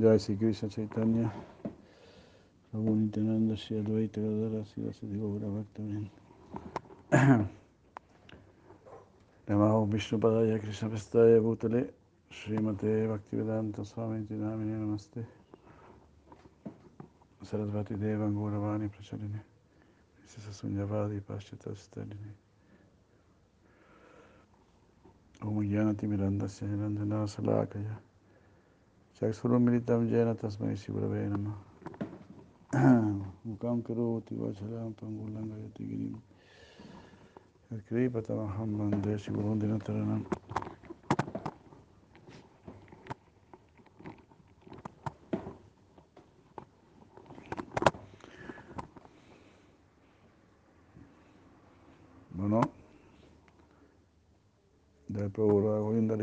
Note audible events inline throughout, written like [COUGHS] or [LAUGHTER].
Jai Sri Krishna Chaitanya, Prabhu Nityananda, Shri Advaita Gadara, Shri Vasudeva Gaura Bhakta Namaho Vishnu Padaya Krishna Pestaya Bhutale, Srimate Bhaktivedanta Swami Tinamine Namaste, Sarasvati Deva Gauravani Prachaline, Sisa Sunyavadi Paschata Staline. Om Gyanati Mirandasya Nirandana Salakaya. Mukam Karoti Vachalam Pangulanga Yatigirim. Kripatamaham Bande Shivurundina Taranam. Bueno,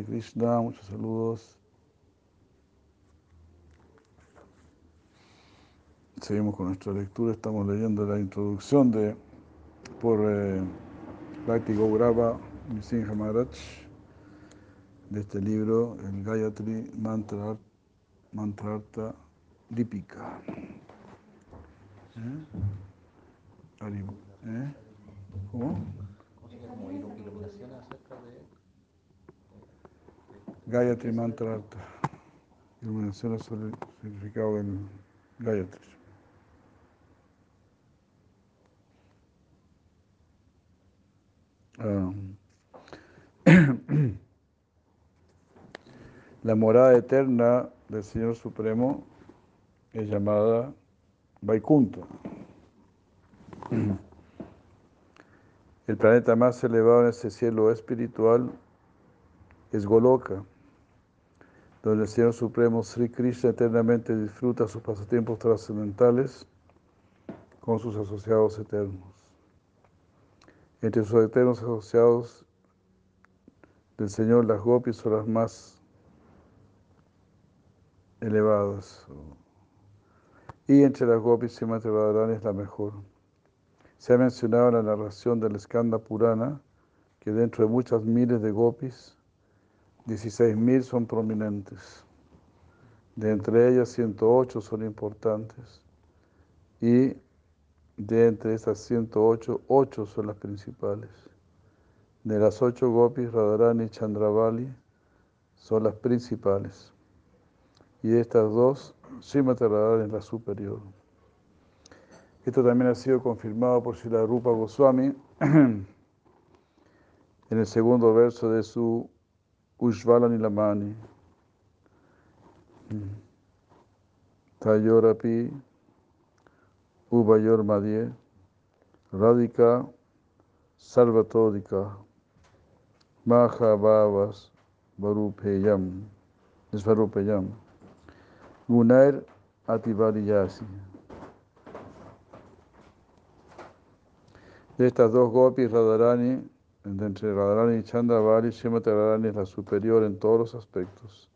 Krishna, muchos saludos. Seguimos con nuestra lectura, estamos leyendo la introducción de por eh, Bhakti Gaurava Nisimha Maharaj de este libro, el Gayatri Mantra, Mantrartha Dipika. ¿Eh? ¿Eh? ¿Cómo? acerca de Gayatri Mantrartha. Iluminación sobre el significado del Gayatri. Ah. [CLEARS THROAT] La morada eterna del Señor Supremo es llamada Vaikunta. [CLEARS THROAT] El planeta más elevado en este cielo espiritual es Goloka, donde el Señor Supremo Sri Krishna eternamente disfruta sus pasatiempos trascendentales con sus asociados eternos. Entre sus eternos asociados del Señor, las gopis son las más elevadas. Y entre las gopis, Radharani es la mejor. Se ha mencionado en la narración del Skanda Purana que dentro de muchas miles de gopis, 16.000 son prominentes. De entre ellas, 108 son importantes. Y de entre estas 108, 8 son las principales. De las 8 gopis, Radharani y Chandravali son las principales. Y de estas dos, Srimati Radharani es la superior. Esto también ha sido confirmado por Srila Rupa Goswami [CLEARS THROAT] en el segundo verso de su Ushvala Nilamani. Tayorapi Ubayor Madhye Radhika Sarvatodika Mahabhavas Varupeyam Svarupeyam Gunair Ativariyasi De estas dos gopis, Radharani, entre Radharani y Chandravali, Srimati Radharani es la superior en todos los aspectos.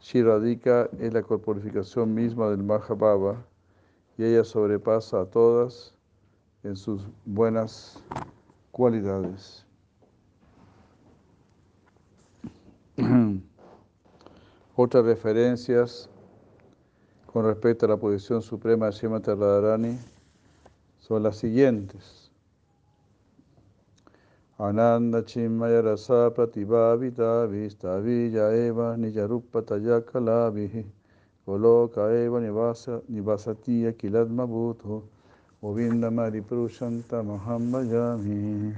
Shiradika es la corporificación misma del Mahabhava y ella sobrepasa a todas en sus buenas cualidades. [CLEARS THROAT] Otras referencias con respecto a la posición suprema de Srimati Radharani son las siguientes. Ananda Chimaya Rasa Pratibhavita Vista Villa Eva Nijarupataya Kalavihi Goloka Eva Nivasa Nivasati Akiladma Bhutho Govinda Mari Prushanta Mahambayami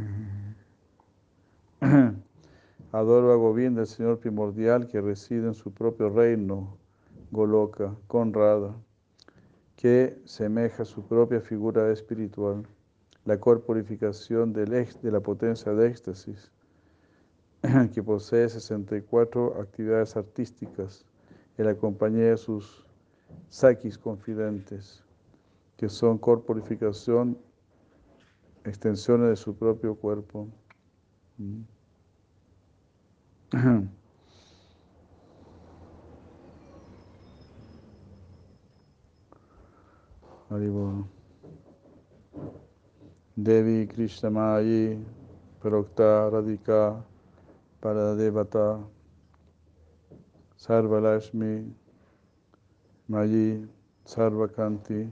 [CLEARS THROAT] Adoro a Govinda, el Señor primordial que reside en su propio reino, Goloka, Conrada, que semeja su propia figura espiritual la corporificación del de la potencia de éxtasis, [CLEARS THROAT] que posee 64 actividades artísticas en la compañía de sus sakis confidentes, que son corporificación, extensiones de su propio cuerpo. Haribol. Devi Krishnamayi Prokta Radhika Paradevata Sarvalashmi Mayi Sarvakanti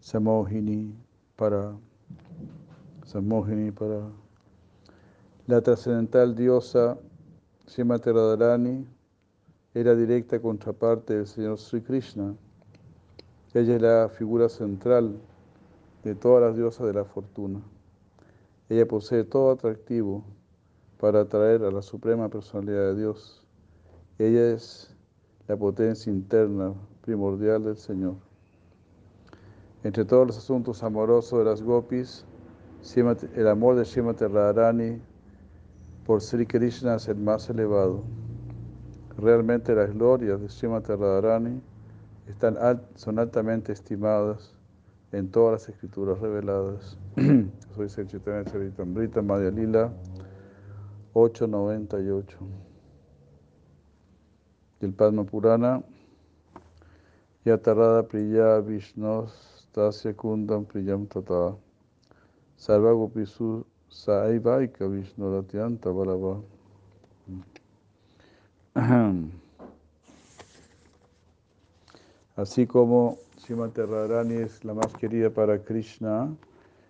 Samohini para Samohini para la trascendental diosa Srimati Radharani era directa contraparte del Señor Sri Krishna. Ella es la figura central de todas las diosas de la fortuna. Ella posee todo atractivo para atraer a la suprema personalidad de Dios. Ella es la potencia interna primordial del Señor. Entre todos los asuntos amorosos de las gopis, el amor de Srimati Radharani por Sri Krishna es el más elevado. Realmente las glorias de Srimati Radharani están son altamente estimadas en todas las escrituras reveladas. [CLEARS THROAT] Soy el Chaitanya Charitamrita Madhya Lila 898. Y el Padma Purana Yatarada Priya Vishnu Tasya Kundam Priyam Tata Sarva Gopisu Saivaika Vishnu Ratyanta Balava. [CLEARS THROAT] Así como Srimati Radharani es la más querida para Krishna,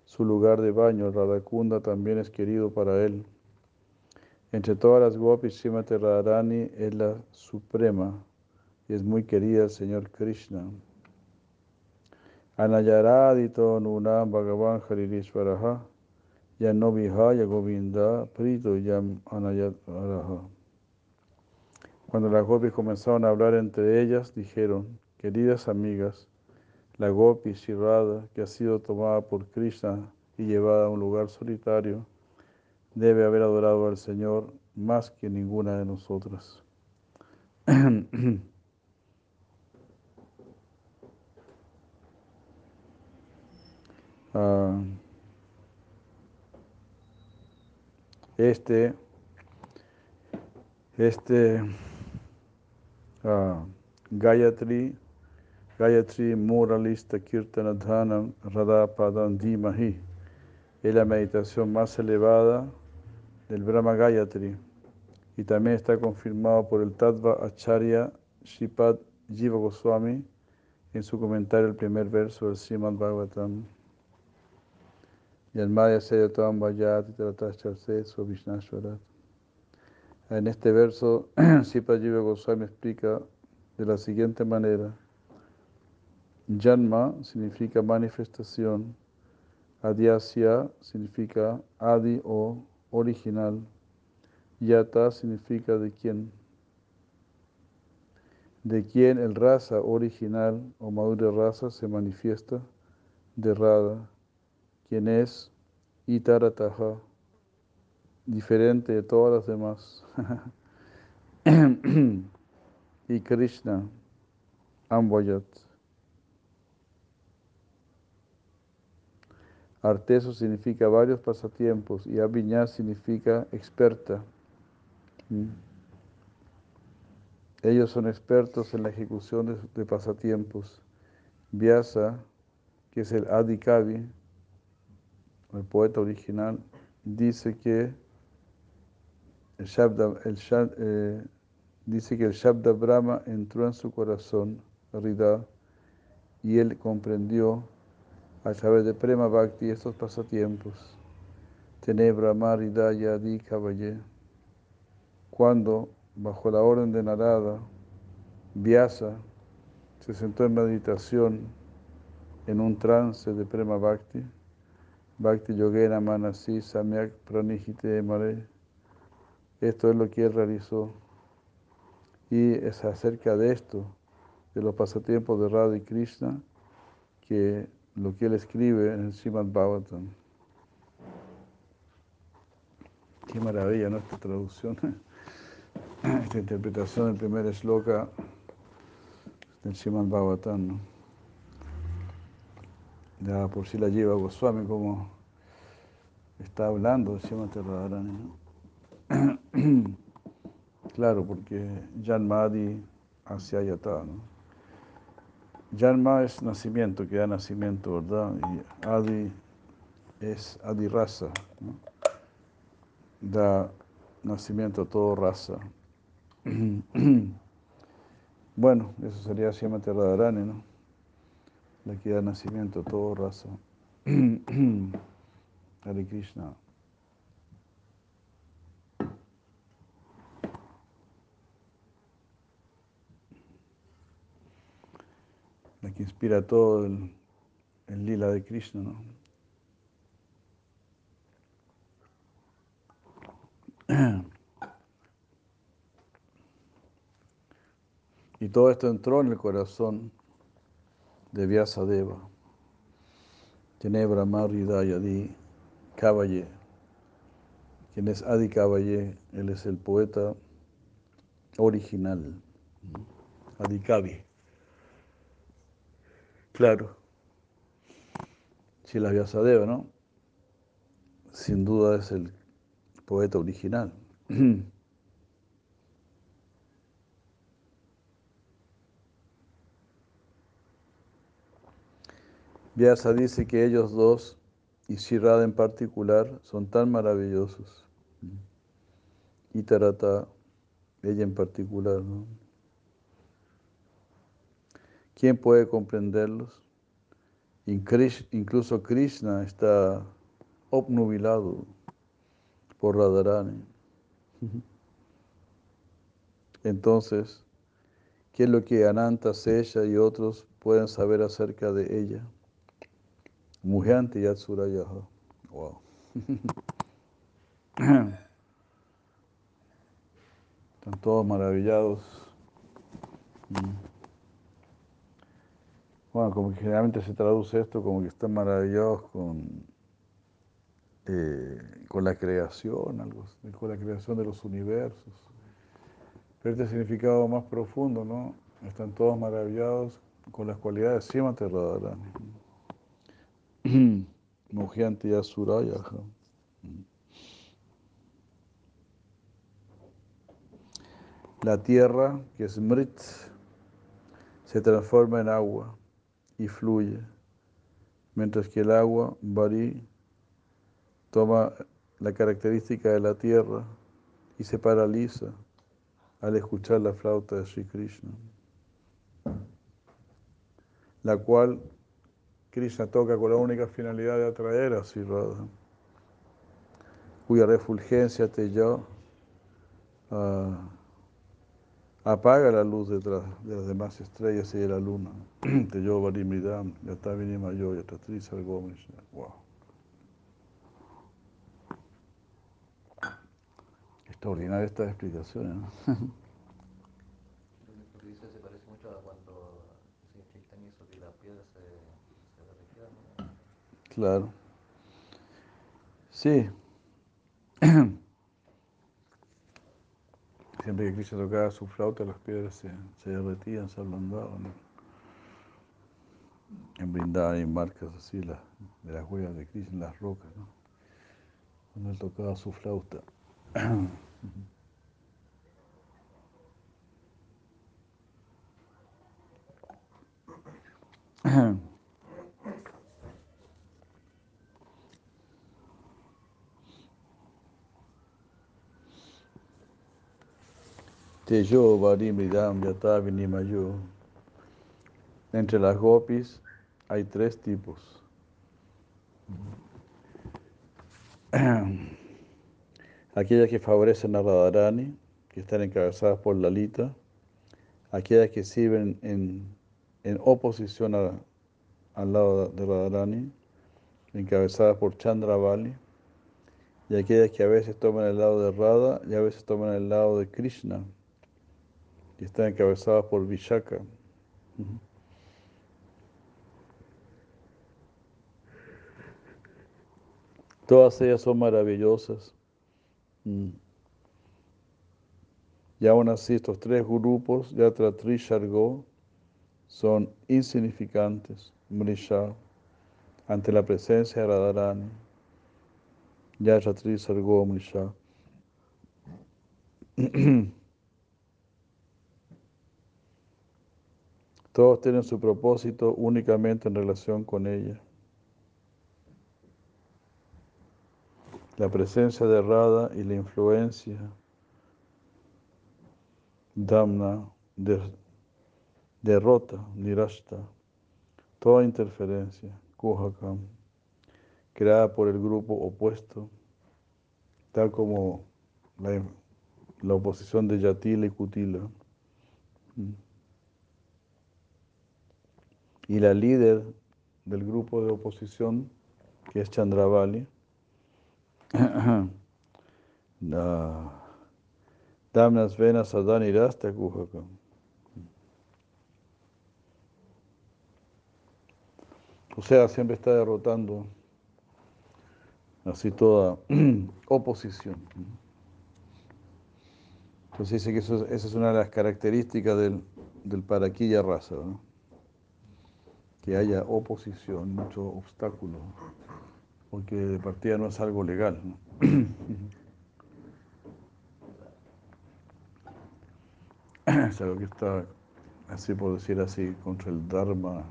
su lugar de baño, Radhakunda, también es querido para él. Entre todas las gopis, Srimati Radharani es la suprema y es muy querida el Señor Krishna. Anayaradito Nunam Bhagavan Haririshvaraha Yanovihaya Govinda Prito Yam Anayaraha. Cuando las gopis comenzaron a hablar entre ellas, dijeron, queridas amigas, la gopi Shirada, que ha sido tomada por Krishna y llevada a un lugar solitario, debe haber adorado al Señor más que ninguna de nosotras. [CLEARS THROAT] Ah, este, este uh, Gayatri, Gayatri Moralista Kirtanadhanam Radha Padam Dimahi es la meditación más elevada del Brahma Gayatri y también está confirmado por el Tattva Acharya Shipad Jiva Goswami en su comentario el primer verso del Srimad Bhagavatam. En este verso, [CLEARS THROAT] Shipad Jiva Goswami explica de la siguiente manera. Janma significa manifestación, Adyasya significa adi o original, Yata significa de quién. De quién el raza original o madura raza se manifiesta, de Radha, quien es Itarataha, diferente de todas las demás. [COUGHS] y Krishna, Amboyat. Arteso significa varios pasatiempos y Aviñas significa experta. Mm. Ellos son expertos en la ejecución de, pasatiempos. Vyasa, que es el Adikavi, el poeta original, dice que el Shabda, el, eh, dice que el Shabda Brahma entró en su corazón, Rida, y él comprendió a través de Prema Bhakti estos pasatiempos. Tené Brahma Rida Yadi Kavaye. Cuando, bajo la orden de Narada, Vyasa se sentó en meditación en un trance de Prema Bhakti, Bhakti Yogena Manasi Samyak Pranihite Mare. Esto es lo que él realizó. Y es acerca de esto, de los pasatiempos de Radha y Krishna, que lo que él escribe en el Srimad. Qué maravilla, ¿no? Esta traducción, [LAUGHS] esta interpretación del primer sloka del Srimad Bhagavatam, ¿no? Ya por si la lleva Goswami, como está hablando de Srimad Radharani, ¿no? [CLEARS THROAT] Claro, porque Janmadi hacia Yata, ¿no? Janma es nacimiento, que da nacimiento, ¿verdad? Y Adi es Adi raza, ¿no? Da nacimiento a toda raza. [CLEARS THROAT] Bueno, eso sería Srimati Radharani, ¿no? La que da nacimiento a todo raza. [CLEARS THROAT] Hare Krishna. La inspira todo el, lila de Krishna, ¿no? Y todo esto entró en el corazón de Vyasadeva. Tenebra Maridayadi Caballé. Quien es Adi Caballé, él es el poeta original. Adi Kavi. Claro. Si la Vyasadeva, ¿no? Sin duda es el poeta original. [CLEARS THROAT] Vyasa dice que ellos dos, y Shirada en particular, son tan maravillosos. Y Tarata, ella en particular, ¿no? ¿Quién puede comprenderlos? Incluso Krishna está obnubilado por Radharani. [LAUGHS] Entonces, ¿qué es lo que Ananta, Sesha y otros pueden saber acerca de ella? Mujante Yatsurayaha. Wow. [LAUGHS] Están todos maravillados. Bueno, como que generalmente se traduce esto como que están maravillados con, eh, con la creación, algo, con la creación de los universos. Pero este significado más profundo, ¿no? Están todos maravillados con las cualidades de Srimati Radharani. [CLEARS THROAT] Mujyanti Asuraya. La tierra, que es Mrit, se transforma en agua y fluye, mientras que el agua, Bari, toma la característica de la tierra y se paraliza al escuchar la flauta de Sri Krishna, la cual Krishna toca con la única finalidad de atraer a Sri Radha, cuya refulgencia te yo uh, apaga la luz detrás de las demás estrellas y de la luna. [CLEARS THROAT] Te yo Varimidam, Yatavini Mayo, Yatatri Sargomish. Wow. Extraordinaria estas explicaciones, ¿no? Que dice se parece mucho a cuando Sri Chaitanya hizo que las piedras se. ¿no? Claro. Sí. [CLEARS THROAT] Siempre que Krishna tocaba su flauta, las piedras se, se derretían, se ablandaban. En Brindavan hay marcas así de las huellas de Krishna en las rocas, ¿no? Cuando él tocaba su flauta. [CLEARS THROAT] [CLEARS THROAT] Tejo Varimidam Yata Vinimayo. Entre las gopis hay tres tipos. [CLEARS THROAT] Aquellas que favorecen a Radharani, que están encabezadas por Lalita. Aquellas que sirven en, en oposición al lado de Radharani, encabezadas por Chandravali. Y aquellas que a veces toman el lado de Radha y a veces toman el lado de Krishna, que están encabezadas por Vishaka. Todas ellas son maravillosas. Mm. Y aún así estos tres grupos, Yatra Trishargo, son insignificantes, Mrisha, ante la presencia de Radharani. Yatra Trishargo Mrisha. [CLEARS THROAT] Todos tienen su propósito únicamente en relación con ella. La presencia de Radha y la influencia Dhamna de, derrota, nirashta, toda interferencia, kuhakam, creada por el grupo opuesto, tal como la, la oposición de Yatila y Kutila. Y la líder del grupo de oposición, que es Chandravali, [CLEARS THROAT] Damnas Venas Sadani Rasta Kuhakam. O sea, siempre está derrotando así toda [CLEARS THROAT] oposición. Entonces dice que esa es una de las características del, del paraquilla raza. Que haya oposición, mucho obstáculo, porque de partida no es algo legal. [CLEARS THROAT] es algo que está, así por decir así, contra el Dharma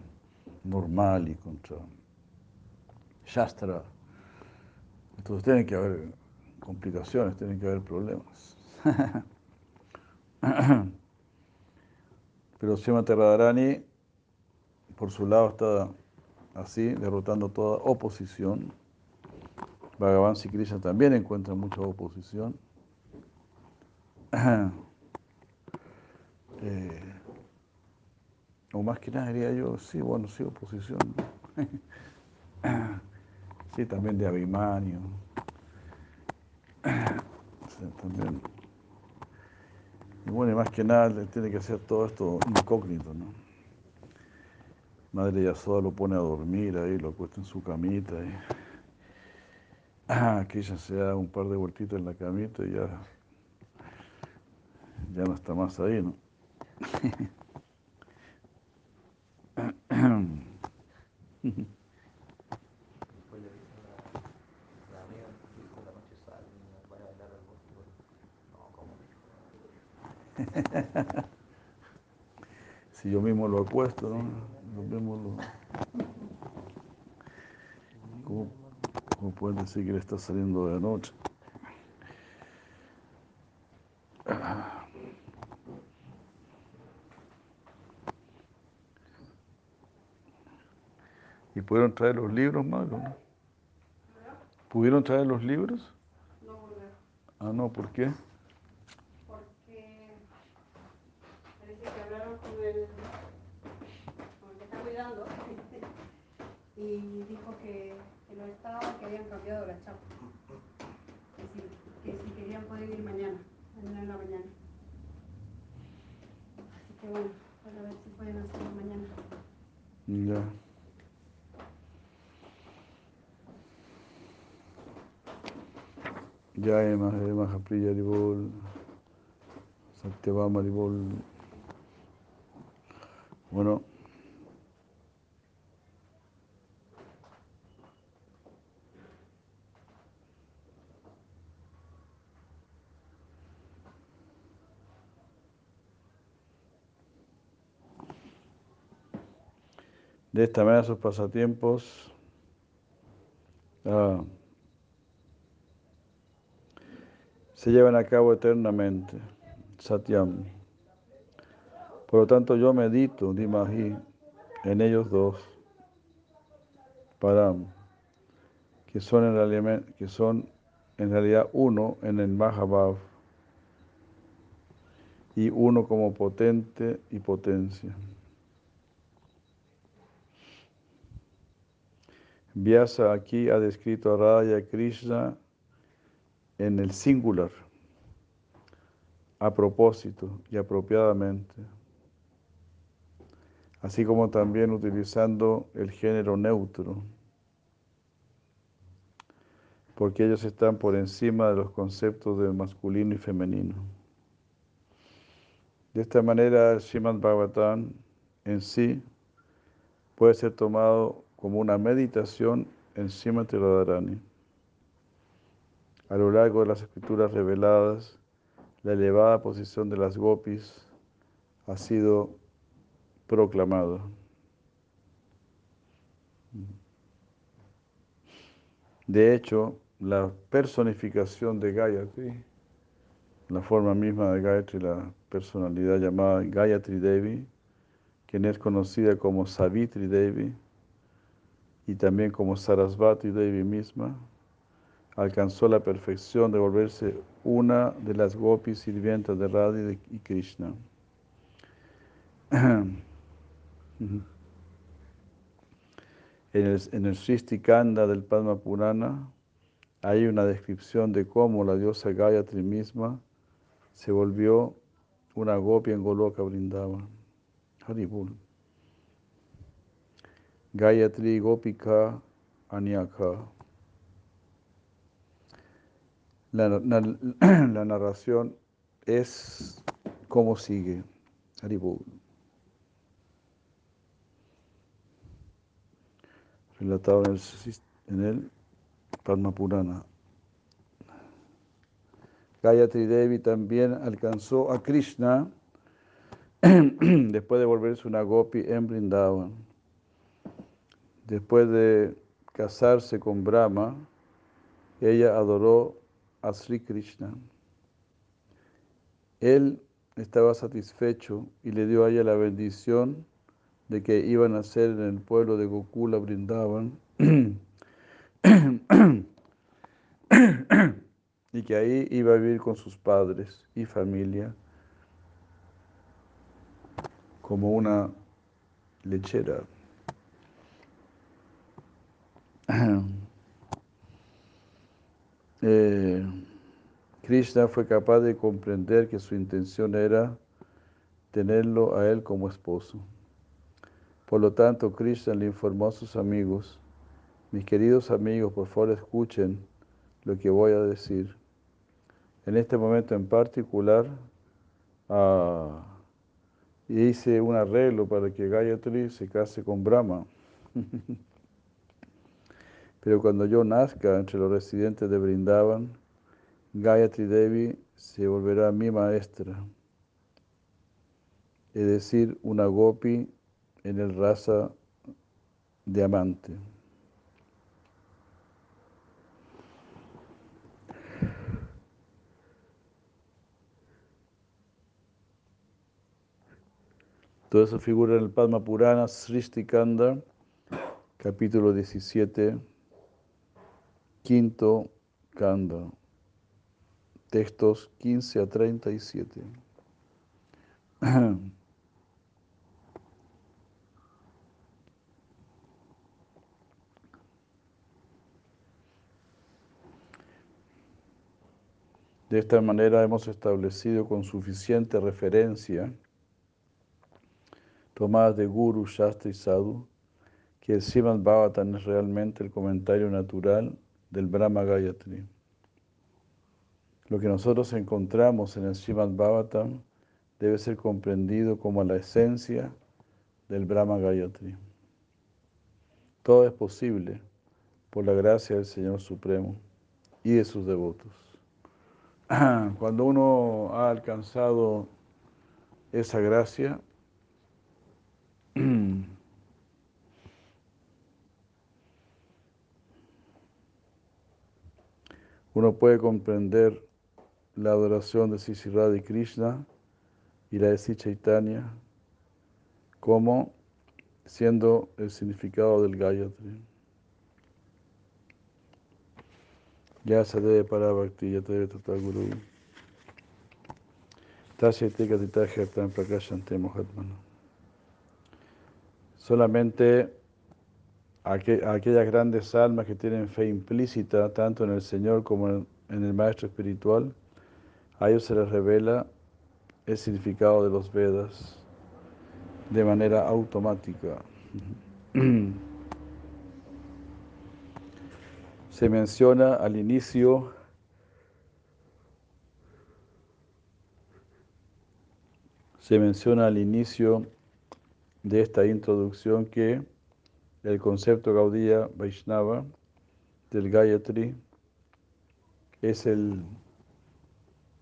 normal y contra Shastra. Entonces tienen que haber complicaciones, tienen que haber problemas. [CLEARS THROAT] Pero Srimati Radharani, por su lado, está así, derrotando toda oposición. Bhagavan y también encuentran mucha oposición. [CLEARS THROAT] Eh, o más que nada diría yo, sí, bueno, sí, oposición. [CLEARS THROAT] sí, también de Abimanio. [CLEARS THROAT] Y bueno, y más que nada tiene que hacer todo esto incógnito, ¿no? Madre Yasoda lo pone a dormir ahí, lo acuesta en su camita. Y... Ah, que ella se da un par de vueltitas en la camita y ya, ya no está más ahí, ¿no? [LAUGHS] Si yo mismo lo acuesto, ¿no? Yo mismo lo... ¿Cómo, cómo pueden decir que le está saliendo de noche? ¿Y pudieron traer los libros, Mago? ¿no? ¿Pudieron traer los libros? No Ah, no, ¿por qué? porque parece que hablaron con el, con el que está cuidando y dijo que, que no estaba, que habían cambiado la chapa. Que si, que si querían poder ir mañana, mañana en la mañana. Así que bueno, para ver si pueden hacerlo mañana. Ya. Jai Mahe Mahapriya Ribol, Satyavama Ribol. Bueno. De esta manera sus pasatiempos ah, se llevan a cabo eternamente, Satyam. Por lo tanto, yo medito, Dimahi, en ellos dos, Param, que son en realidad, que son en realidad uno en el Mahabhav y uno como potente y potencia. Vyasa aquí ha descrito a Radha y Krishna en el singular, a propósito y apropiadamente, así como también utilizando el género neutro, porque ellos están por encima de los conceptos de masculino y femenino. De esta manera, Srimad Bhagavatam en sí puede ser tomado como una meditación en Srimati Radharani. A lo largo de las escrituras reveladas, la elevada posición de las gopis ha sido proclamada. De hecho, la personificación de Gayatri, la forma misma de Gayatri, la personalidad llamada Gayatri Devi, quien es conocida como Savitri Devi y también como Sarasvati Devi misma, alcanzó la perfección de volverse una de las gopis sirvientas de Radha y Krishna. [CLEARS THROAT] En el, en Kanda del Padma Purana hay una descripción de cómo la diosa Gayatri misma se volvió una gopi en Goloka Vrindavan. Haribul. Gayatri Gopika Anyaka. [CLEARS THROAT] La, narración es como sigue. Haribul. Relatado en el, en el Padma Purana. Gayatri Devi también alcanzó a Krishna [CLEARS THROAT] después de volverse una gopi en Brindavan. Después de casarse con Brahma, ella adoró a Sri Krishna. Él estaba satisfecho y le dio a ella la bendición de que iba a nacer en el pueblo de Gokula Brindavan [CLEARS THROAT] y que ahí iba a vivir con sus padres y familia como una lechera. Eh, Krishna fue capaz de comprender que su intención era tenerlo a él como esposo. Por lo tanto, Krishna le informó a sus amigos, mis queridos amigos, por favor escuchen lo que voy a decir. En este momento en particular, uh, hice un arreglo para que Gayatri se case con Brahma. [LAUGHS] Pero cuando yo nazca entre los residentes de Brindavan, Gayatri Devi se volverá mi maestra, es decir, una gopi en el raza diamante. Todo eso figura en el Padma Purana, Srishti Kanda, capítulo 17, quinto Kanda, textos 15 a 37. [CLEARS THROAT] De esta manera hemos establecido con suficiente referencia tomadas de Guru, Shastra y Sadhu, que el Srimad Bhavatan es realmente el comentario natural del Brahma Gayatri. Lo que nosotros encontramos en el Srimad Bhavatam debe ser comprendido como la esencia del Brahma Gayatri. Todo es posible por la gracia del Señor Supremo y de sus devotos. [CLEARS THROAT] Cuando uno ha alcanzado esa gracia, [CLEARS THROAT] uno puede comprender la adoración de Sisirada y Krishna y la de Sri Chaitanya como siendo el significado del Gayatri. Ya se debe para Bhakti, ya debe tratar Guru. Tasya Solamente aquellas grandes almas que tienen fe implícita tanto en el Señor como en el Maestro Espiritual, a ellos se les revela el significado de los Vedas de manera automática. [CLEARS THROAT] Se menciona al inicio se menciona al inicio de esta introducción que el concepto Gaudía Vaishnava del Gayatri es el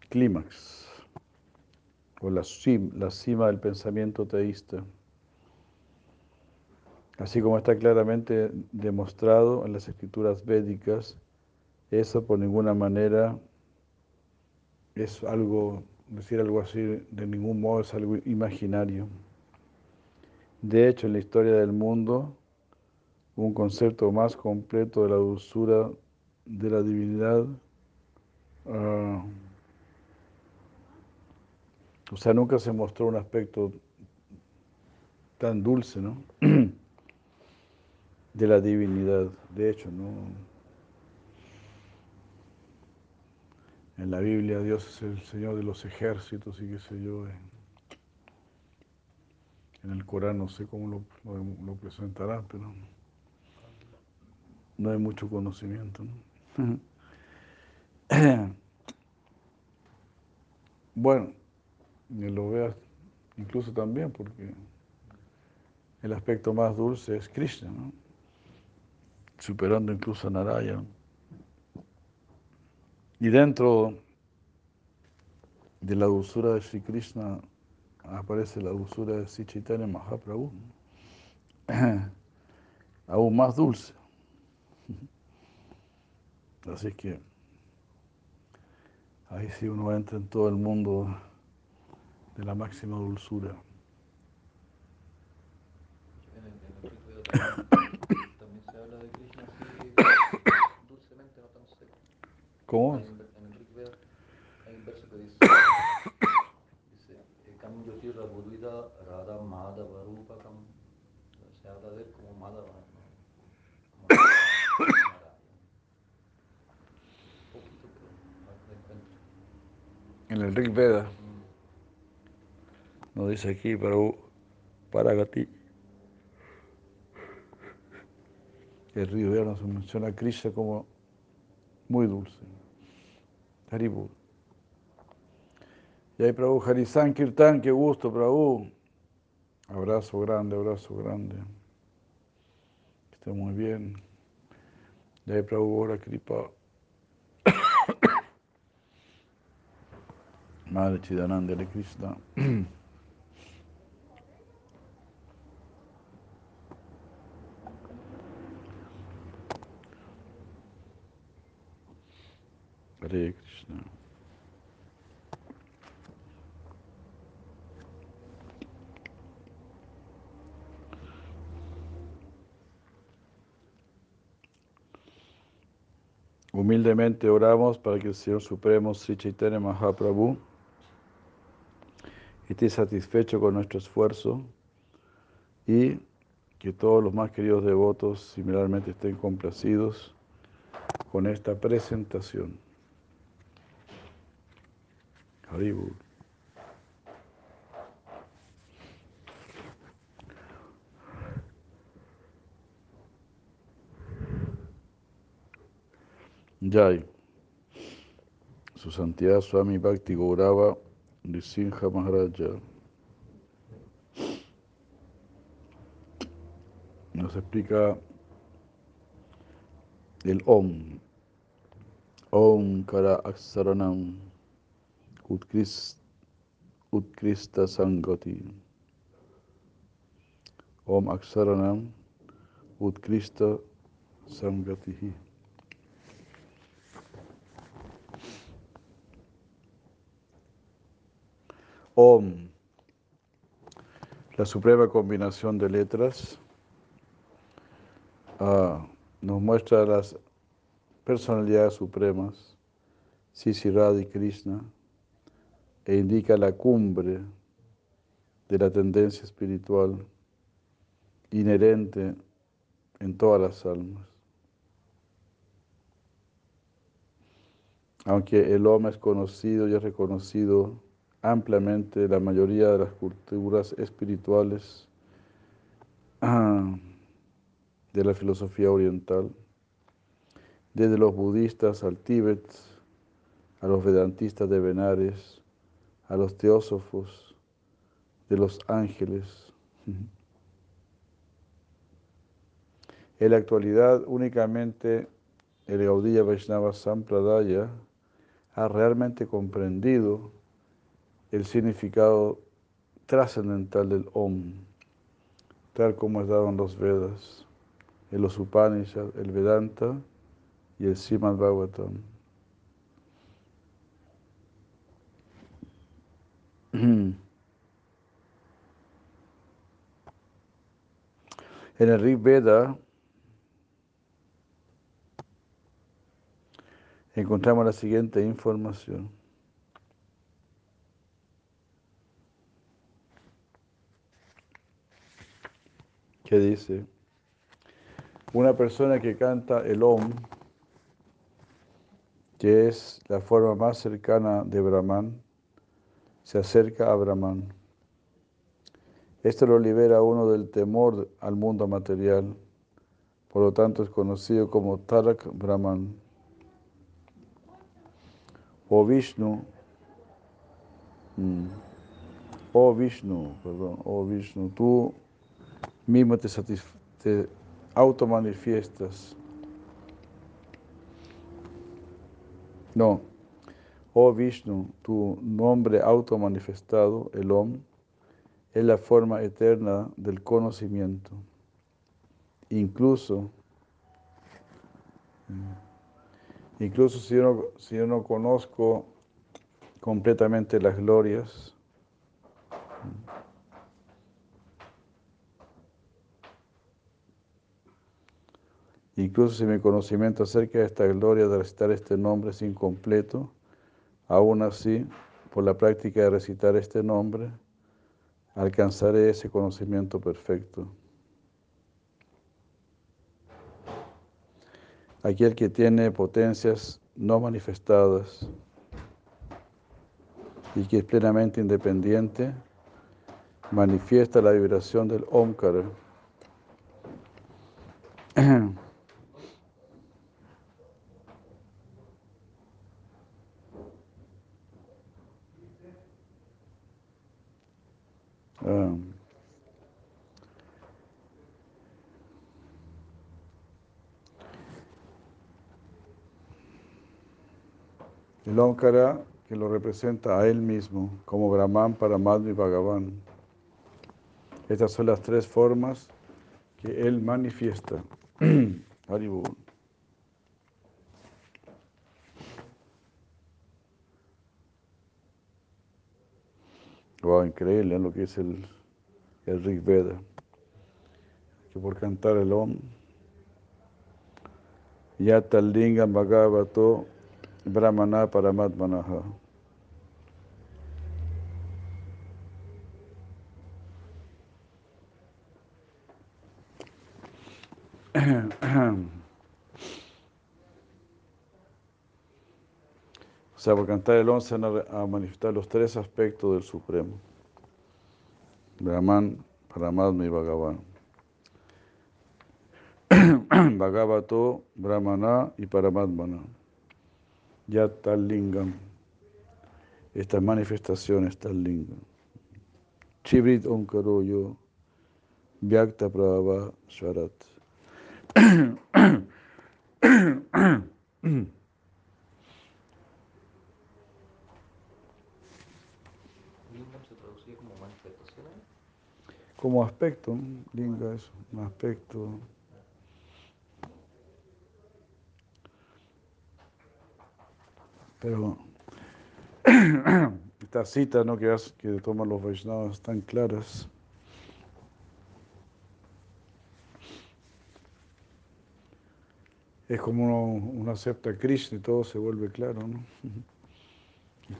clímax o la, la cima del pensamiento teísta. Así como está claramente demostrado en las escrituras védicas, eso por ninguna manera es algo, decir algo así, de ningún modo es algo imaginario. De hecho, en la historia del mundo, un concepto más completo de la dulzura de la divinidad, ah, o sea, nunca se mostró un aspecto tan dulce, ¿no? [CLEARS THROAT] de la divinidad. De hecho, ¿no? En la Biblia Dios es el Señor de los ejércitos y qué sé yo. En el Corán no sé cómo lo, lo, presentará, pero no hay mucho conocimiento. ¿no? bueno, lo veas incluso también porque el aspecto más dulce es Krishna, ¿no? superando incluso a Narayana. Y dentro de la dulzura de Sri Krishna aparece la dulzura de Sri Chaitanya Mahaprabhu, [CLEARS THROAT] aún más dulce. Así que ahí sí uno entra en todo el mundo de la máxima dulzura. También se habla de Krishna así dulcemente, no tan seco. ¿Cómo? En Rig Veda hay un verso que dice, dice, Ekam Yotirra Budvida Radha Madhava Rupakam. Se habla de él como Madhava, ¿no? como Narayana. Poquito, pero no lo encuentro. En el Rig Veda nos dice aquí Prabhu Paragati. El Rig Veda nos menciona a Krishna como muy dulce. Haribol. Y ahí Prabhu Harisan Kirtan, qué gusto Prabhu. Abrazo grande, abrazo grande. Que esté muy bien. Y ahí Prabhu Gora Kripa. Madre Chidananda de Krishna. [CLEARS THROAT] Hare Krishna. Humildemente oramos para que el Señor Supremo Sri Chaitanya Mahaprabhu satisfecho con nuestro esfuerzo y que todos los más queridos devotos similarmente estén complacidos con esta presentación. Haribol. Jai. Su Santidad Swami Bhakti Gaurava Nrisimha Maharaja. Nos explica el Om. Om Kara Aksaranam Utkris- Utkrista Sangati. Om Aksaranam Utkrista Sangatihi. Om, la suprema combinación de letras, ah, nos muestra las personalidades supremas, Sisi Radha y Krishna, e indica la cumbre de la tendencia espiritual inherente en todas las almas. Aunque el Om es conocido y es reconocido ampliamente la mayoría de las culturas espirituales ah, de la filosofía oriental, desde los budistas al Tíbet, a los vedantistas de Benares, a los teósofos de los ángeles. [LAUGHS] En la actualidad únicamente el Gaudiya Vaishnava Sampradaya ha realmente comprendido el significado trascendental del Om, tal como es dado en los Vedas, en los Upanishads, el Vedanta y el Srimad Bhagavatam. [CLEARS THROAT] En el Rig Veda encontramos la siguiente información. Que dice, una persona que canta el Om, que es la forma más cercana de Brahman, se acerca a Brahman. Esto lo libera a uno del temor al mundo material, por lo tanto es conocido como Tarak Brahman. O Vishnu, mm, o Vishnu, perdón, o Vishnu, tú mismo te, te automanifiestas. No, oh Vishnu, tu nombre automanifestado, el Om, es la forma eterna del conocimiento. Incluso, mm, incluso si yo no, si yo no conozco completamente las glorias, Incluso si mi conocimiento acerca de esta gloria de recitar este nombre es incompleto, aún así, por la práctica de recitar este nombre, alcanzaré ese conocimiento perfecto. Aquel que tiene potencias no manifestadas y que es plenamente independiente, manifiesta la vibración del Omkara. [CLEARS THROAT] El Omkara que lo representa a él mismo como Brahman, Paramatma y Bhagavan. Estas son las tres formas que él manifiesta. [CLEARS THROAT] Wow, increíble lo que es el, el Rig Veda. Que por cantar el Om, Yata Lingam Bhagavato Brahmana Paramatmanaha. O [CLEARS THROAT] sea, por cantar el once a manifestar los tres aspectos del Supremo. Brahman, Paramatma y Bhagavan. [CLEARS THROAT] Bhagavato, Brahmana y Paramatmana. Yatalingam. Estas manifestaciones Lingam. Chivrit Omkaro yo, Vyakta Prabhava Swarat. [CLEARS THROAT] [CLEARS THROAT] como aspecto, linga es un aspecto. Pero [CLEARS THROAT] estas citas ¿no? que, que toman los Vaishnavas están claras. Es como uno, acepta a Krishna y todo se vuelve claro, ¿no?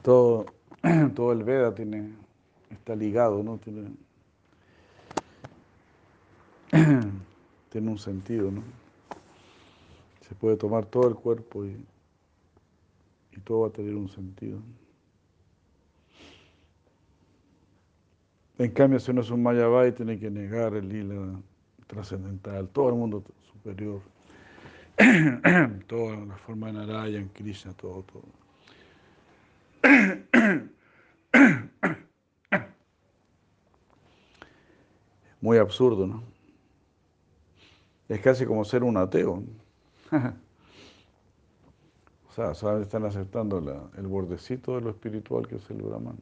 Todo, [CLEARS THROAT] todo el Veda tiene, está ligado, ¿no? [CLEARS THROAT] tiene un sentido, ¿no? Se puede tomar todo el cuerpo y, y todo va a tener un sentido. En cambio, si uno es un Mayavai, tiene que negar el lila trascendental, todo el mundo superior, [CLEARS THROAT] toda la forma de Narayan, Krishna, todo, todo. [CLEARS THROAT] Muy absurdo, ¿no? Es casi como ser un ateo. [LAUGHS] o sea, solamente están aceptando el bordecito de lo espiritual que es el Brahman.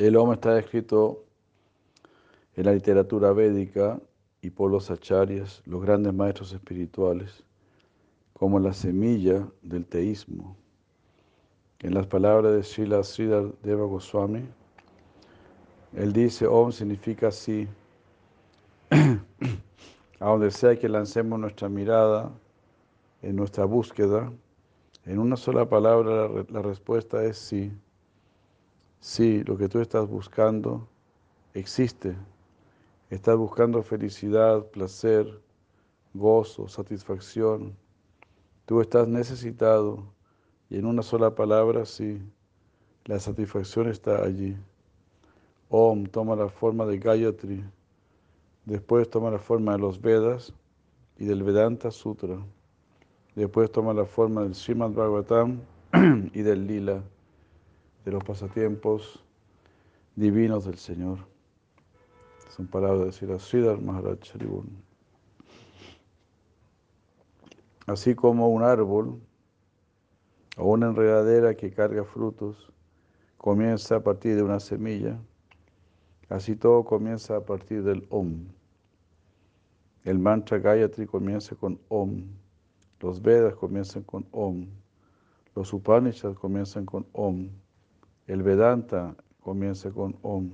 El Om está escrito en la literatura védica y por los acharyas, los grandes maestros espirituales, como la semilla del teísmo. En las palabras de Srila Sridhar Deva Goswami, él dice, Om significa sí. [CLEARS THROAT] A donde sea que lancemos nuestra mirada en nuestra búsqueda, en una sola palabra la, la respuesta es sí. Sí, lo que tú estás buscando existe. Estás buscando felicidad, placer, gozo, satisfacción. Tú estás necesitado y en una sola palabra, sí, la satisfacción está allí. Om toma la forma de Gayatri, después toma la forma de los Vedas y del Vedanta Sutra, después toma la forma del Srimad Bhagavatam [CLEARS THROAT] y del Lila, de los pasatiempos divinos del Señor. Son palabras de Sridhar Maharaj Haribol. Así como un árbol o una enredadera que carga frutos comienza a partir de una semilla, Así todo comienza a partir del Om. El mantra Gayatri comienza con Om. Los Vedas comienzan con Om. Los Upanishads comienzan con Om. El Vedanta comienza con Om.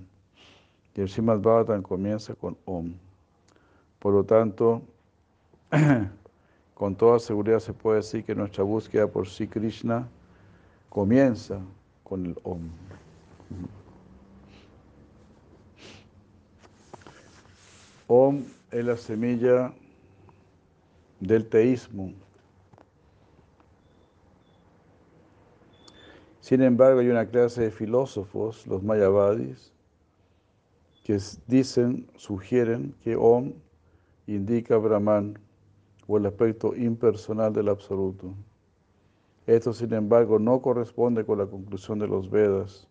Y el Srimad Bhagavatam comienza con Om. Por lo tanto, [CLEARS THROAT] con toda seguridad se puede decir que nuestra búsqueda por sí Krishna comienza con el Om. Om es la semilla del teísmo. Sin embargo, hay una clase de filósofos, los mayavadis, que dicen, sugieren que Om indica Brahman o el aspecto impersonal del absoluto. Esto, sin embargo, no corresponde con la conclusión de los Vedas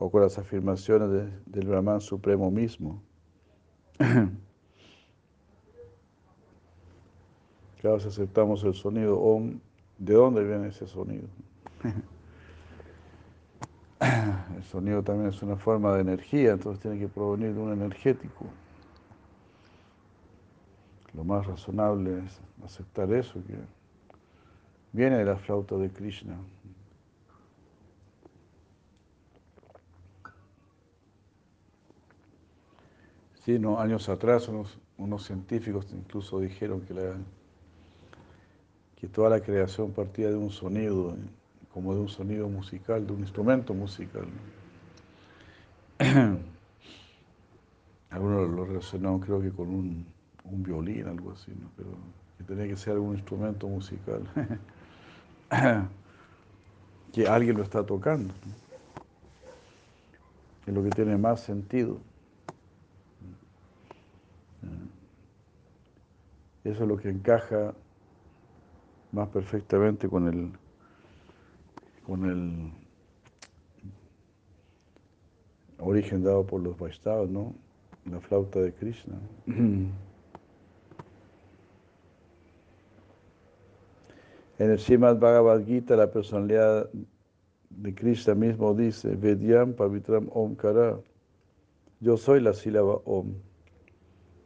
o con las afirmaciones del Brahman supremo mismo. [CLEARS THROAT] Claro, si aceptamos el sonido OM, ¿de dónde viene ese sonido? [LAUGHS] [CLEARS THROAT] El sonido también es una forma de energía, entonces tiene que provenir de un energético. Lo más razonable es aceptar eso, que viene de la flauta de Krishna. Sí, no, años atrás unos, unos científicos incluso dijeron que, que toda la creación partía de un sonido, como de un sonido musical, de un instrumento musical. [CLEARS THROAT] Algunos lo relacionaron creo que con un, un violín, algo así, ¿no? pero que tenía que ser algún instrumento musical, [LAUGHS] que alguien lo está tocando, es lo que tiene más sentido. Eso es lo que encaja más perfectamente con el, con el origen dado por los Vaishnavas, ¿no? La flauta de Krishna. [CLEARS THROAT] En el Srimad Bhagavad Gita, la personalidad de Krishna mismo dice, Vedyam Pavitram Omkara, yo soy la sílaba Om.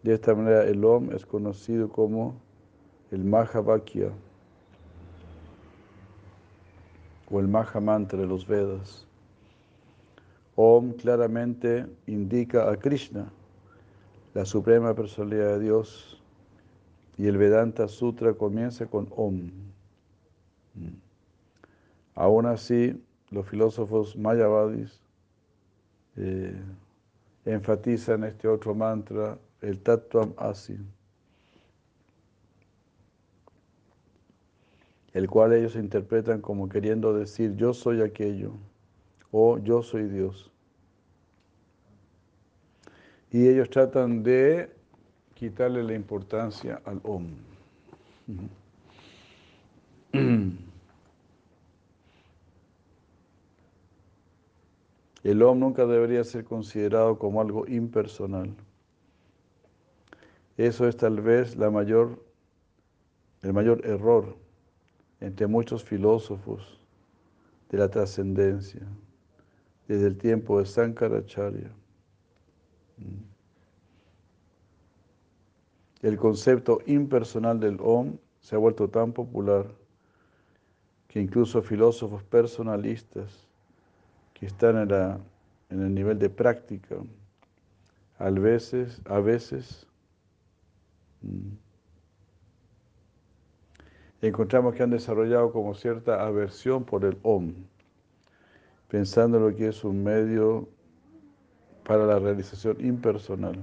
De esta manera el Om es conocido como el Mahavakya o el Mahamantra de los Vedas. Om claramente indica a Krishna, la suprema personalidad de Dios, y el Vedanta Sutra comienza con Om. Mm. Aún así, los filósofos mayavadis eh, enfatizan este otro mantra el Tattvam Asi, el cual ellos interpretan como queriendo decir yo soy aquello o yo soy Dios. Y ellos tratan de quitarle la importancia al Om. El Om nunca debería ser considerado como algo impersonal. Eso es tal vez la mayor, el mayor error entre muchos filósofos de la trascendencia. desde el tiempo de Sankaracharya. El concepto impersonal del Om se ha vuelto tan popular que incluso filósofos personalistas que están en, en el nivel de práctica, a veces, a veces mm, encontramos que han desarrollado como cierta aversión por el OM, pensando en lo que es un medio para la realización impersonal.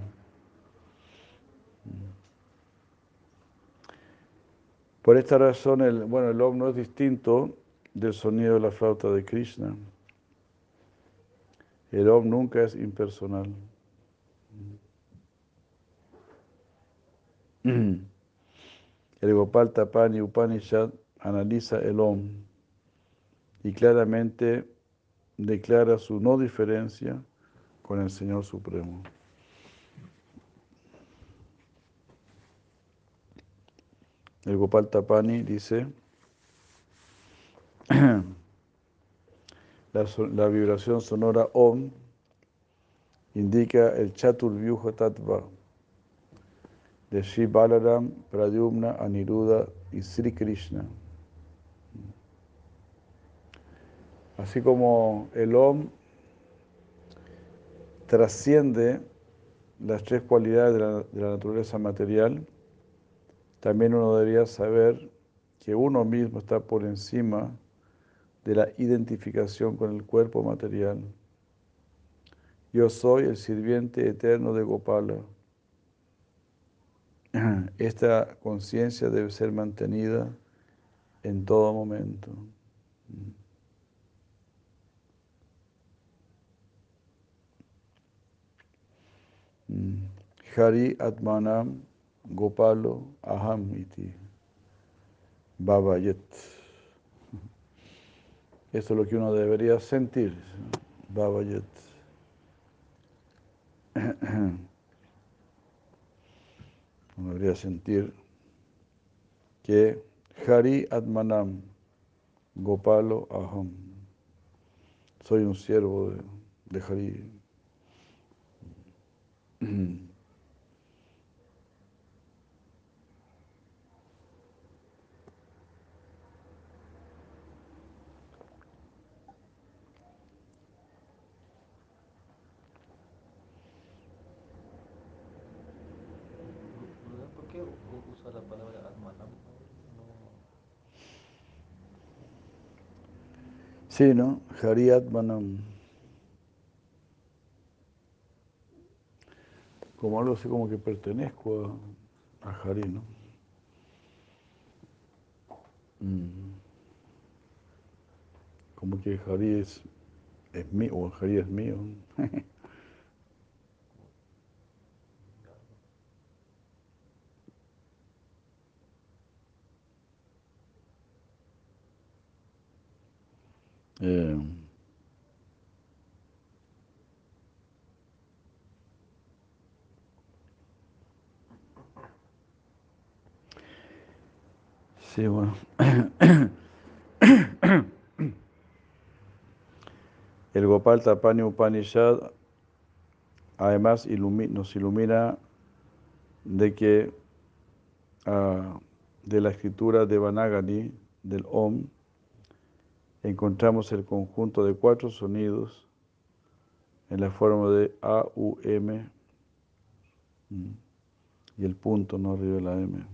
Por esta razón, el, bueno, el OM no es distinto del sonido de la flauta de Krishna. El OM nunca es impersonal. [CLEARS THROAT] El Gopal Tapani Upanishad analiza el OM y claramente declara su no diferencia con el Señor Supremo. El Gopal Tapani dice, [CLEARS THROAT] la, vibración sonora Om indica el Chaturvyuha Tattva de Sri Balaram, Pradyumna, Aniruddha y Sri Krishna. Así como el Om trasciende las tres cualidades de la, naturaleza material, también uno debería saber que uno mismo está por encima de la identificación con el cuerpo material. Yo soy el sirviente eterno de Gopala. [CLEARS THROAT] Esta conciencia debe ser mantenida en todo momento. Hari Atmanam Gopalo Aham iti Babayet. Esto es lo que uno debería sentir, Babayet. [CLEARS THROAT] Uno debería sentir que Hari Atmanam Gopalo Aham. Soy un siervo de, de Hari. [CLEARS THROAT] ¿Por qué usa la palabra Atmanam? Sí, ¿no? Hari Atmanam. como algo así como que pertenezco a, a Jari, ¿no? Mm. Como que Jari es, es mío, o Jari es mío. [LAUGHS] Sí, bueno. [COUGHS] El Gopal Tapani Upanishad además nos ilumina de que ah, de la escritura de Vanagani, del Om, encontramos el conjunto de cuatro sonidos en la forma de A, U, M mm, y el punto no arriba de la M.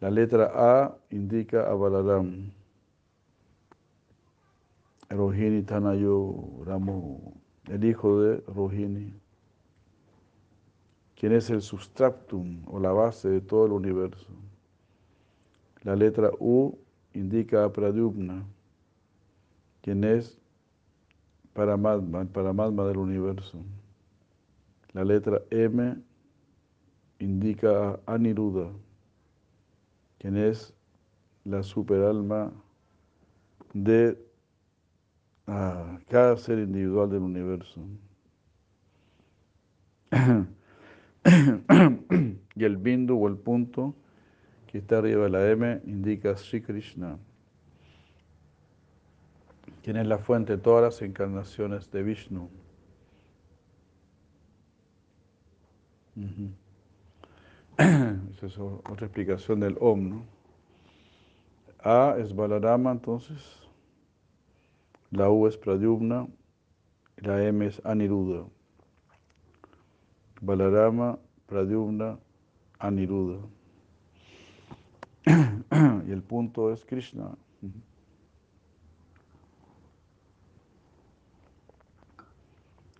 La letra A indica a Balaram. Rohini Tanayo Ramo, el hijo de Rohini, quien es el substratum o la base de todo el universo. La letra U indica a Pradyumna, quien es Paramatma, el Paramatma del universo. La letra M indica a Aniruddha quien es la superalma de ah, cada ser individual del universo. [COUGHS] y el bindu o el punto que está arriba la M indica Sri Krishna, quien es la fuente de todas las encarnaciones de Vishnu. [CLEARS THROAT] Esa es otra explicación del Om, ¿no? A es Balarama, entonces. La U es Pradyumna. La M es Aniruddha. Balarama, Pradyumna, Aniruddha. [CLEARS THROAT] y el punto es Krishna.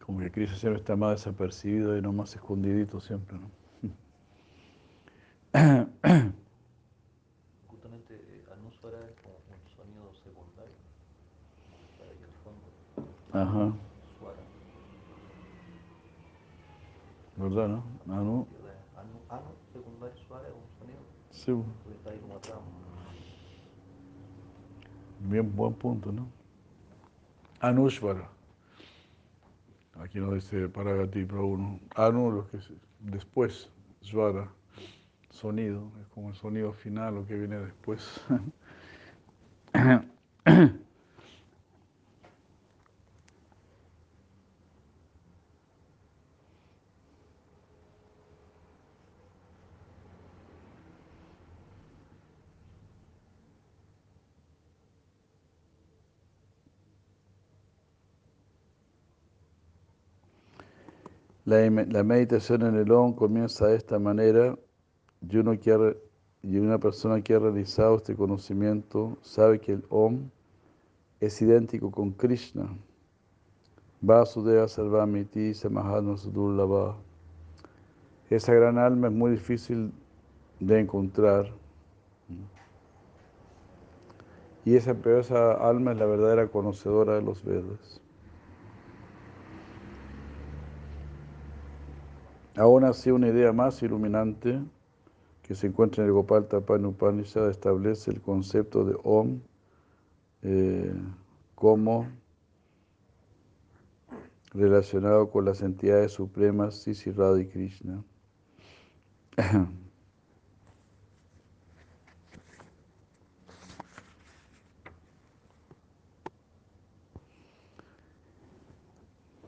Como que Krishna siempre está más desapercibido y no más escondidito siempre, ¿no? [CLEARS THROAT] Justamente Anuswara es como un sonido secundario. Está ahí al fondo. Ajá, Swara. ¿verdad, no? Anu, Anu, anu secundario Swara es un sonido. sí, Porque está ahí como atrás. Bien buen punto, ¿no? Anushvara. Aquí no dice Paragati Prabhu, ¿no? Anu, lo que es después, Svara, sonido, es como el sonido final, lo que viene después. [LAUGHS] La, meditación en el OM comienza de esta manera y, una persona que ha realizado este conocimiento sabe que el OM es idéntico con Krishna. Vasudeva Sarvamiti Samahana Sudurlava. Esa gran alma es muy difícil de encontrar. Y esa, pero esa alma es la verdadera conocedora de los Vedas. Aún así, una idea más iluminante que se encuentra en el Gopal Tapani Upanishad establece el concepto de Om eh, como relacionado con las entidades supremas Sisi Radha y Krishna. [CLEARS THROAT]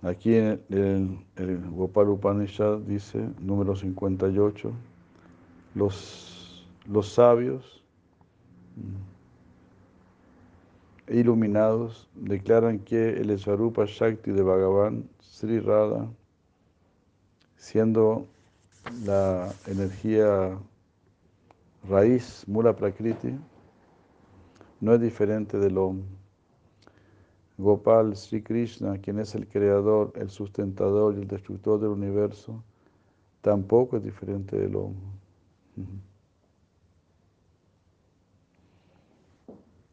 Aquí en el, el- Gopal Upanishad dice, número 58, los, los sabios mm, iluminados declaran que el Svarupa Shakti de Bhagavan, Sri Radha, siendo la energía raíz, Mula Prakriti, no es diferente del Om. Gopal Sri Krishna, quien es el creador, el sustentador y el destructor del universo, tampoco es diferente del Om. Ujú.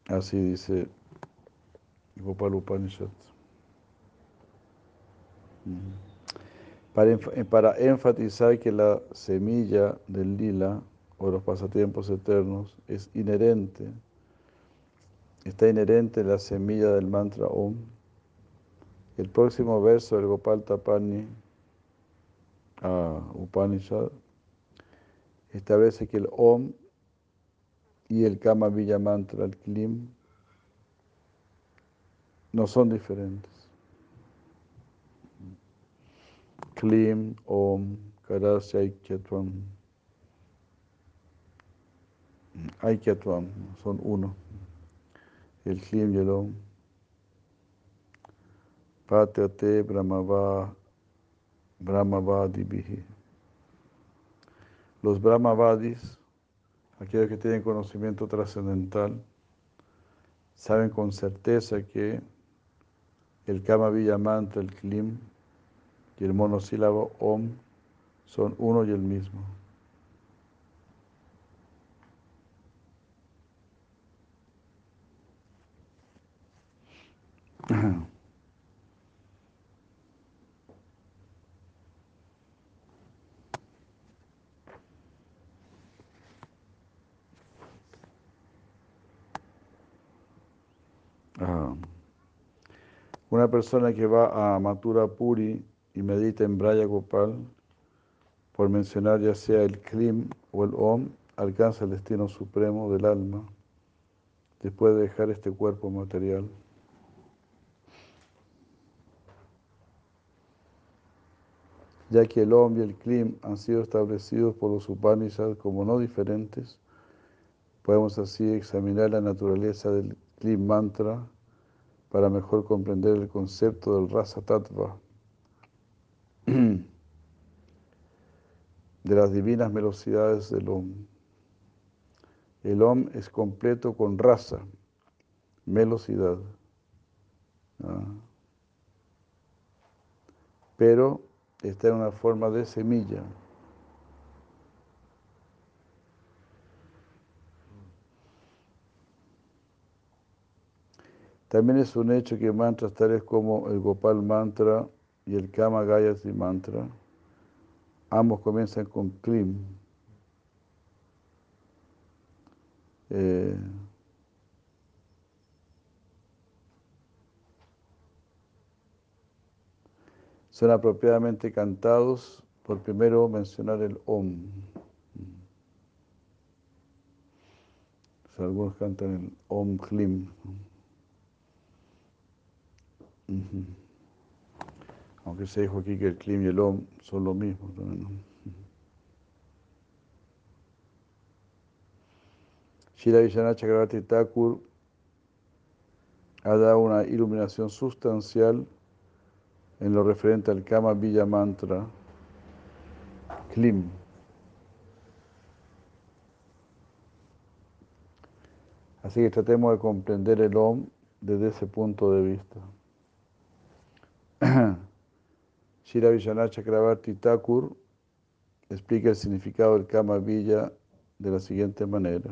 Así dice Gopal Upanishad. Para, eh, para enfatizar que la semilla del lila o los pasatiempos eternos es inherente, está inherente en la semilla del mantra Om. El próximo verso del Gopal Tapani ah, Upanishad establece que el Om y el Kama Villa Mantra, el Klim, no son diferentes. Klim, Om, Karasya, Aikyatvam. Aikyatvam, son uno. El Klim y el Om. Patyate Brahmava, Brahmavadibihi. Los Brahmavadis, aquellos que tienen conocimiento trascendental, saben con certeza que el Kama Villa Mantra, el Klim y el monosílabo Om son uno y el mismo. Ah. Una persona que va a Mathura Puri y medita en Braya Gopal, por mencionar ya sea el Klim o el Om, alcanza el destino supremo del alma después de dejar este cuerpo material. Ya que el Om y el Klim han sido establecidos por los Upanishads como no diferentes, podemos así examinar la naturaleza del Klim mantra para mejor comprender el concepto del Rasa Tattva, [CLEARS THROAT] de las divinas velocidades del Om. El Om es completo con rasa, velocidad. Pero está en una forma de semilla. También es un hecho que mantras tales como el Gopal Mantra y el Kama Gayatri Mantra, ambos comienzan con Klim. Eh, son apropiadamente cantados por primero mencionar el Om. algunos cantan el Om Klim. Aunque se dijo aquí que el Klim y el Om son lo mismo. Shira Vishana Chakravarti Thakur ha dado una iluminación sustancial en lo referente al Kama Villa Mantra, Klim. Así que tratemos de comprender el Om desde ese punto de vista. [CLEARS THROAT] Shira Chakravarti Thakur explica el significado del Kama Villa de la siguiente manera.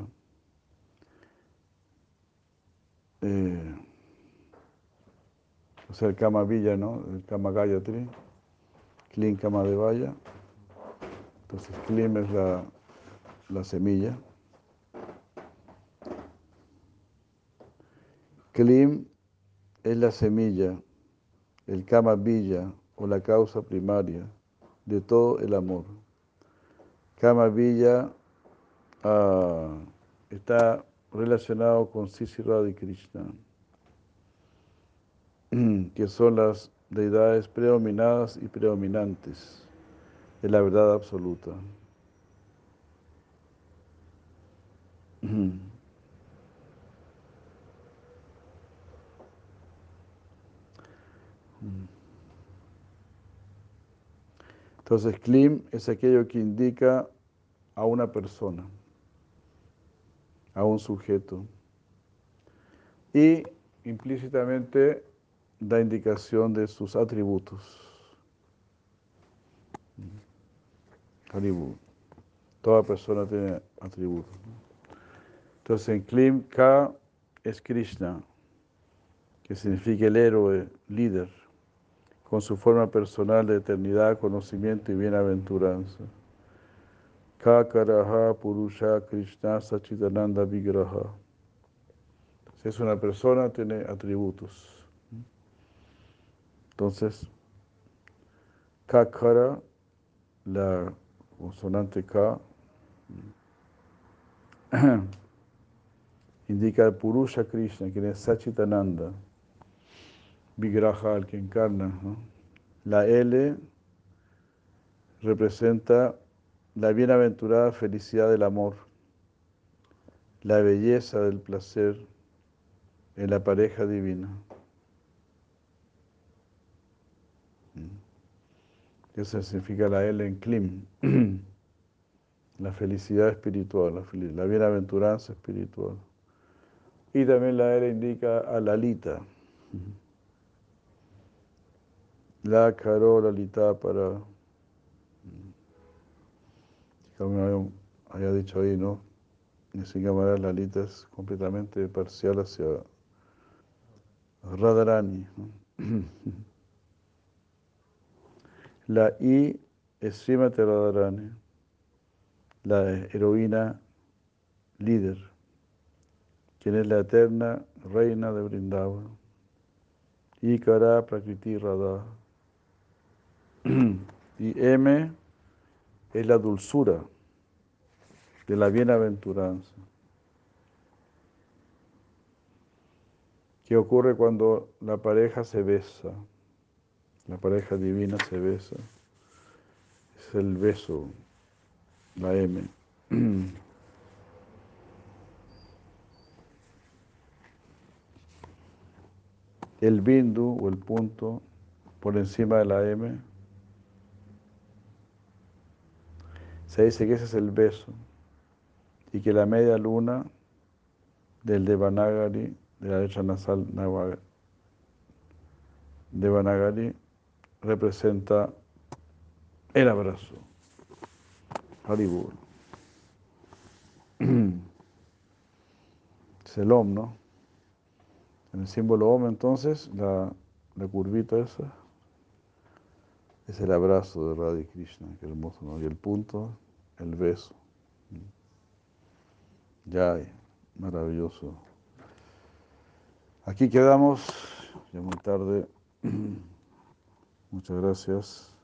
Eh, o sea, el Kama Villa, ¿no? El Kama Gayatri, Klim Kama de Vaya. Entonces, Klim es la, la semilla. Klim es la semilla, el Kama Villa o la causa primaria de todo el amor. Kama Villa ah, está relacionado con Sisi Radha Krishna, que son las deidades predominadas y predominantes de la verdad absoluta. Entonces, Klim es aquello que indica a una persona, a un sujeto. Y implícitamente da indicación de sus atributos. Toda persona tiene atributos. Entonces en Klim, K es Krishna, que significa el héroe, líder con su forma personal de eternidad, conocimiento y bienaventuranza. Kakaraha Purusha Krishna Sachidananda Vigraha. Si es una persona, tiene atributos. Entonces, Kakara, la consonante K, [CLEARS THROAT] indica Purusha Krishna, quien es Sachitananda. Vigraha, el que encarna. La L representa la bienaventurada felicidad del amor, la belleza del placer en la pareja divina. Eso significa la L en Klim, [CLEARS THROAT] la felicidad espiritual, la, bienaventuranza espiritual. Y también la L indica a Lalita la Carola Lita para. Como había dicho ahí, ¿no? Sin cámara Lalita es completamente parcial hacia Radharani. [CLEARS THROAT] La I es Srimati Radharani, la heroína líder, quien es la eterna reina de Vrindavan. Ikara Prakriti Radha. [CLEARS THROAT] Y M es la dulzura de la bienaventuranza. ¿Qué ocurre cuando la pareja se besa? La pareja divina se besa. es el beso, la M. [CLEARS THROAT] El bindu o el punto por encima de la M. Se dice que ese es el beso y que la media luna del Devanagari, de la letra nasal Devanagari, representa el abrazo. Haribur. [CLEARS THROAT] Es el Om, ¿no? En el símbolo Om, entonces, la, la curvita esa es el abrazo de Radha Krishna, qué hermoso, ¿no? Y el punto, el beso. Ya, maravilloso. Aquí quedamos, ya muy tarde. [CLEARS THROAT] Muchas gracias.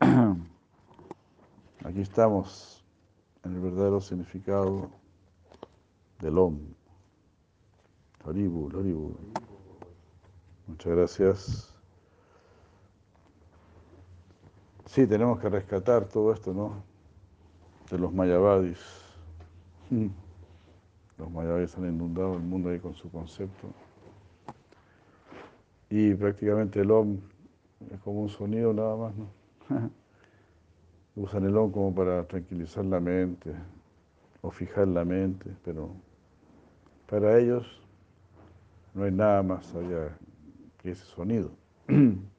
[CLEARS THROAT] Aquí estamos en el verdadero significado del Om. Haribu, Haribu. Muchas gracias. Sí, tenemos que rescatar todo esto, ¿no? De los mayavadis. [CLEARS THROAT] Los mayavadis han inundado el mundo ahí con su concepto. Y prácticamente el OM es como un sonido nada más, ¿no? [LAUGHS] Usan el OM como para tranquilizar la mente o fijar la mente, pero para ellos no hay nada más allá que ese sonido. [CLEARS THROAT]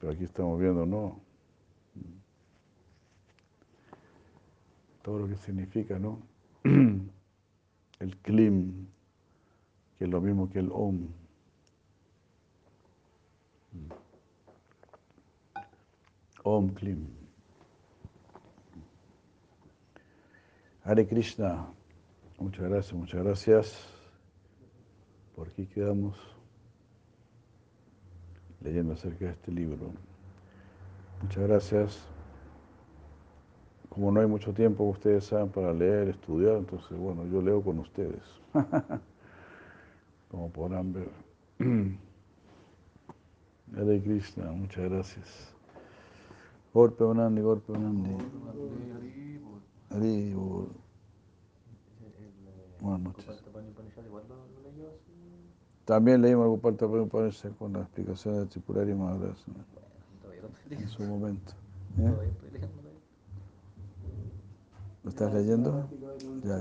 Pero aquí estamos viendo, no. Todo lo que significa, ¿no? [CLEARS THROAT] El klim, que es lo mismo que el om. Om Klim. Hare Krishna. Muchas gracias, muchas gracias. Por aquí quedamos leyendo acerca de este libro. Muchas gracias. Como no hay mucho tiempo, ustedes saben, para leer, estudiar, entonces, bueno, yo leo con ustedes. [LAUGHS] Como podrán ver. [CLEARS THROAT] Hare Krishna, muchas gracias. Golpe Onandi, golpe Onandi. Hari Bol. Buenas noches. También leímos el Gopal Upanishad con la explicación de Tripurari Maharaj en su momento. ¿Eh? ¿Lo estás leyendo? Ya.